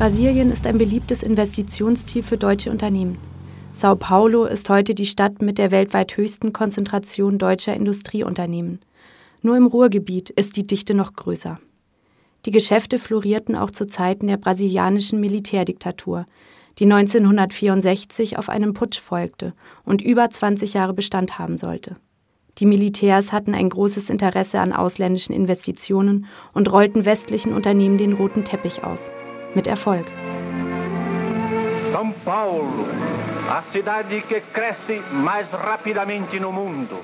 Brasilien ist ein beliebtes Investitionsziel für deutsche Unternehmen. Sao Paulo ist heute die Stadt mit der weltweit höchsten Konzentration deutscher Industrieunternehmen. Nur im Ruhrgebiet ist die Dichte noch größer. Die Geschäfte florierten auch zu Zeiten der brasilianischen Militärdiktatur, die 1964 auf einen Putsch folgte und über 20 Jahre Bestand haben sollte. Die Militärs hatten ein großes Interesse an ausländischen Investitionen und rollten westlichen Unternehmen den roten Teppich aus. Mit Erfolg.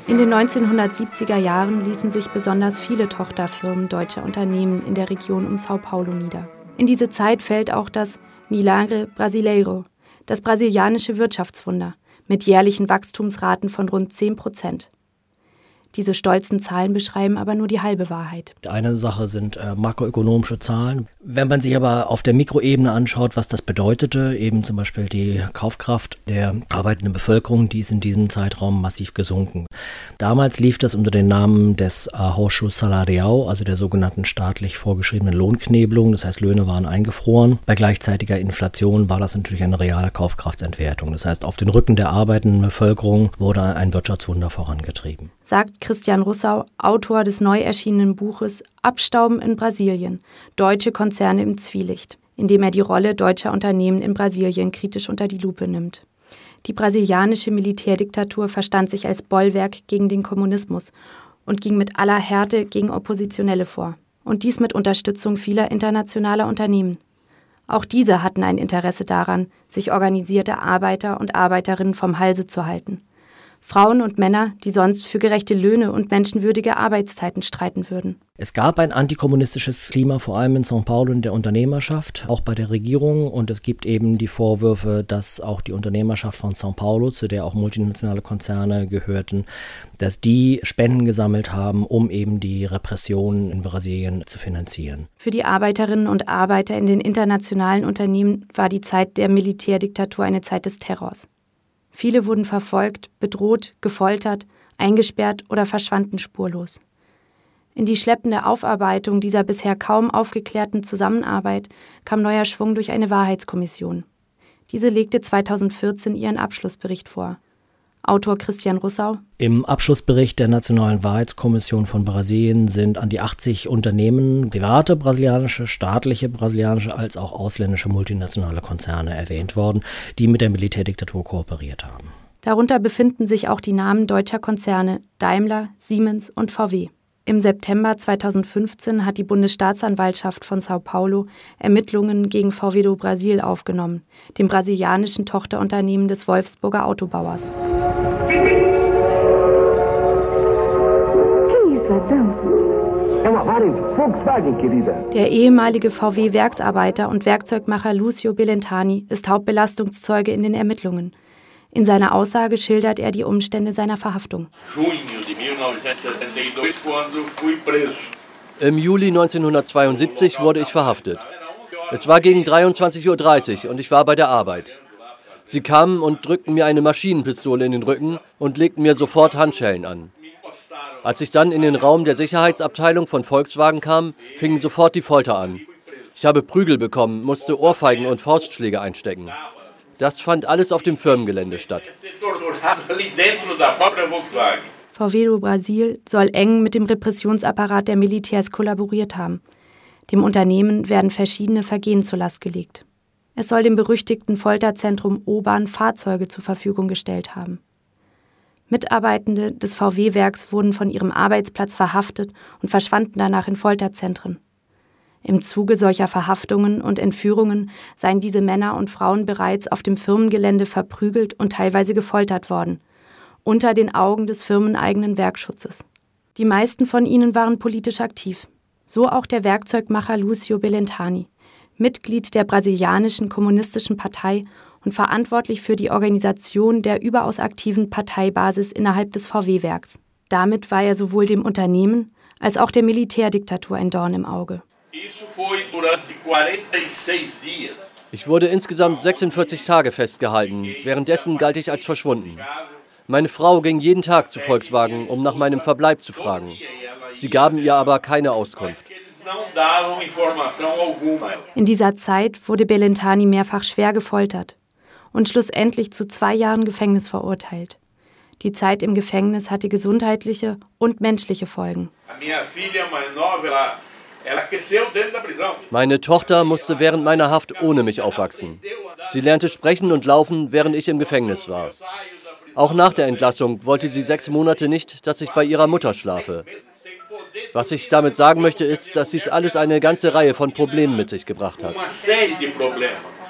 In den 1970er Jahren ließen sich besonders viele Tochterfirmen deutscher Unternehmen in der Region um Sao Paulo nieder. In diese Zeit fällt auch das Milagre Brasileiro, das brasilianische Wirtschaftswunder, mit jährlichen Wachstumsraten von rund 10 Prozent. Diese stolzen Zahlen beschreiben aber nur die halbe Wahrheit. Eine Sache sind äh, makroökonomische Zahlen. Wenn man sich aber auf der Mikroebene anschaut, was das bedeutete, eben zum Beispiel die Kaufkraft der arbeitenden Bevölkerung, die ist in diesem Zeitraum massiv gesunken. Damals lief das unter dem Namen des Ausschuss Salarial, also der sogenannten staatlich vorgeschriebenen Lohnknebelung. Das heißt, Löhne waren eingefroren. Bei gleichzeitiger Inflation war das natürlich eine reale Kaufkraftentwertung. Das heißt, auf den Rücken der arbeitenden Bevölkerung wurde ein Wirtschaftswunder vorangetrieben. Sagt Christian Russau, Autor des neu erschienenen Buches Abstauben in Brasilien, deutsche Konzerne im Zwielicht, in dem er die Rolle deutscher Unternehmen in Brasilien kritisch unter die Lupe nimmt. Die brasilianische Militärdiktatur verstand sich als Bollwerk gegen den Kommunismus und ging mit aller Härte gegen Oppositionelle vor. Und dies mit Unterstützung vieler internationaler Unternehmen. Auch diese hatten ein Interesse daran, sich organisierte Arbeiter und Arbeiterinnen vom Halse zu halten. Frauen und Männer, die sonst für gerechte Löhne und menschenwürdige Arbeitszeiten streiten würden. Es gab ein antikommunistisches Klima, vor allem in São Paulo in der Unternehmerschaft, auch bei der Regierung. Und es gibt eben die Vorwürfe, dass auch die Unternehmerschaft von São Paulo, zu der auch multinationale Konzerne gehörten, dass die Spenden gesammelt haben, um eben die Repression in Brasilien zu finanzieren. Für die Arbeiterinnen und Arbeiter in den internationalen Unternehmen war die Zeit der Militärdiktatur eine Zeit des Terrors. Viele wurden verfolgt, bedroht, gefoltert, eingesperrt oder verschwanden spurlos. In die schleppende Aufarbeitung dieser bisher kaum aufgeklärten Zusammenarbeit kam neuer Schwung durch eine Wahrheitskommission. Diese legte 2014 ihren Abschlussbericht vor. Autor Christian Russau. Im Abschlussbericht der Nationalen Wahrheitskommission von Brasilien sind an die 80 Unternehmen, private brasilianische, staatliche brasilianische als auch ausländische multinationale Konzerne erwähnt worden, die mit der Militärdiktatur kooperiert haben. Darunter befinden sich auch die Namen deutscher Konzerne Daimler, Siemens und VW. Im September 2015 hat die Bundesstaatsanwaltschaft von Sao Paulo Ermittlungen gegen VW do Brasil aufgenommen, dem brasilianischen Tochterunternehmen des Wolfsburger Autobauers. Der ehemalige VW-Werksarbeiter und Werkzeugmacher Lucio Belentani ist Hauptbelastungszeuge in den Ermittlungen. In seiner Aussage schildert er die Umstände seiner Verhaftung. Im Juli 1972 wurde ich verhaftet. Es war gegen 23.30 Uhr und ich war bei der Arbeit. Sie kamen und drückten mir eine Maschinenpistole in den Rücken und legten mir sofort Handschellen an. Als ich dann in den Raum der Sicherheitsabteilung von Volkswagen kam, fing sofort die Folter an. Ich habe Prügel bekommen, musste Ohrfeigen und Faustschläge einstecken. Das fand alles auf dem Firmengelände statt. VW do Brasil soll eng mit dem Repressionsapparat der Militärs kollaboriert haben. Dem Unternehmen werden verschiedene Vergehen zur Last gelegt. Es soll dem berüchtigten Folterzentrum Obern Fahrzeuge zur Verfügung gestellt haben. Mitarbeitende des VW-Werks wurden von ihrem Arbeitsplatz verhaftet und verschwanden danach in Folterzentren. Im Zuge solcher Verhaftungen und Entführungen seien diese Männer und Frauen bereits auf dem Firmengelände verprügelt und teilweise gefoltert worden, unter den Augen des firmeneigenen Werkschutzes. Die meisten von ihnen waren politisch aktiv, so auch der Werkzeugmacher Lucio Belentani, Mitglied der brasilianischen kommunistischen Partei und verantwortlich für die Organisation der überaus aktiven Parteibasis innerhalb des VW-Werks. Damit war er sowohl dem Unternehmen als auch der Militärdiktatur ein Dorn im Auge. Ich wurde insgesamt 46 Tage festgehalten. Währenddessen galt ich als verschwunden. Meine Frau ging jeden Tag zu Volkswagen, um nach meinem Verbleib zu fragen. Sie gaben ihr aber keine Auskunft. In dieser Zeit wurde Belentani mehrfach schwer gefoltert und schlussendlich zu zwei Jahren Gefängnis verurteilt. Die Zeit im Gefängnis hatte gesundheitliche und menschliche Folgen. Meine Tochter musste während meiner Haft ohne mich aufwachsen. Sie lernte sprechen und laufen, während ich im Gefängnis war. Auch nach der Entlassung wollte sie sechs Monate nicht, dass ich bei ihrer Mutter schlafe. Was ich damit sagen möchte, ist, dass dies alles eine ganze Reihe von Problemen mit sich gebracht hat.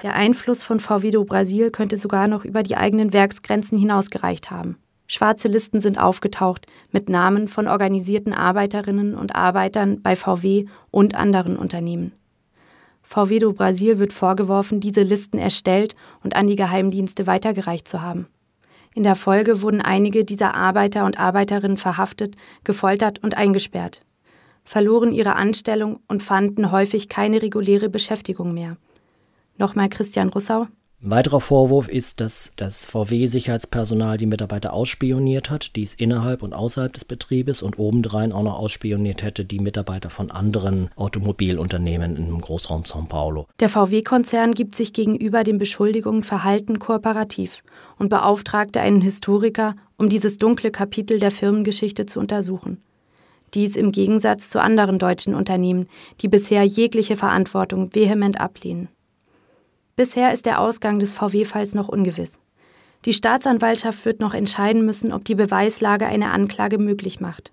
Der Einfluss von VW do Brasil könnte sogar noch über die eigenen Werksgrenzen hinausgereicht haben. Schwarze Listen sind aufgetaucht mit Namen von organisierten Arbeiterinnen und Arbeitern bei VW und anderen Unternehmen. VW do Brasil wird vorgeworfen, diese Listen erstellt und an die Geheimdienste weitergereicht zu haben. In der Folge wurden einige dieser Arbeiter und Arbeiterinnen verhaftet, gefoltert und eingesperrt, verloren ihre Anstellung und fanden häufig keine reguläre Beschäftigung mehr. Nochmal Christian Russau. Ein weiterer Vorwurf ist, dass das VW-Sicherheitspersonal die Mitarbeiter ausspioniert hat, dies innerhalb und außerhalb des Betriebes und obendrein auch noch ausspioniert hätte die Mitarbeiter von anderen Automobilunternehmen im Großraum São Paulo. Der VW-Konzern gibt sich gegenüber den Beschuldigungen verhalten kooperativ und beauftragte einen Historiker, um dieses dunkle Kapitel der Firmengeschichte zu untersuchen. Dies im Gegensatz zu anderen deutschen Unternehmen, die bisher jegliche Verantwortung vehement ablehnen. Bisher ist der Ausgang des VW-Falls noch ungewiss. Die Staatsanwaltschaft wird noch entscheiden müssen, ob die Beweislage eine Anklage möglich macht.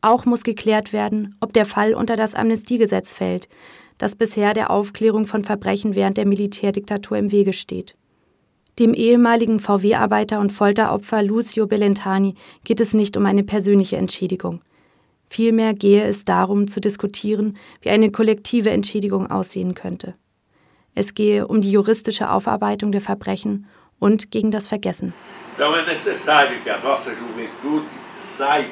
Auch muss geklärt werden, ob der Fall unter das Amnestiegesetz fällt, das bisher der Aufklärung von Verbrechen während der Militärdiktatur im Wege steht. Dem ehemaligen VW-Arbeiter und Folteropfer Lucio Bellentani geht es nicht um eine persönliche Entschädigung. Vielmehr gehe es darum zu diskutieren, wie eine kollektive Entschädigung aussehen könnte. Es gehe um die juristische Aufarbeitung der Verbrechen und gegen das Vergessen.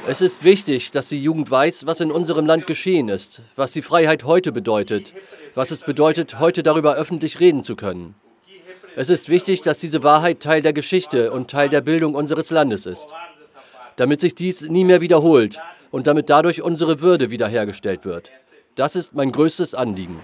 Es ist wichtig, dass die Jugend weiß, was in unserem Land geschehen ist, was die Freiheit heute bedeutet, was es bedeutet, heute darüber öffentlich reden zu können. Es ist wichtig, dass diese Wahrheit Teil der Geschichte und Teil der Bildung unseres Landes ist, damit sich dies nie mehr wiederholt und damit dadurch unsere Würde wiederhergestellt wird. Das ist mein größtes Anliegen.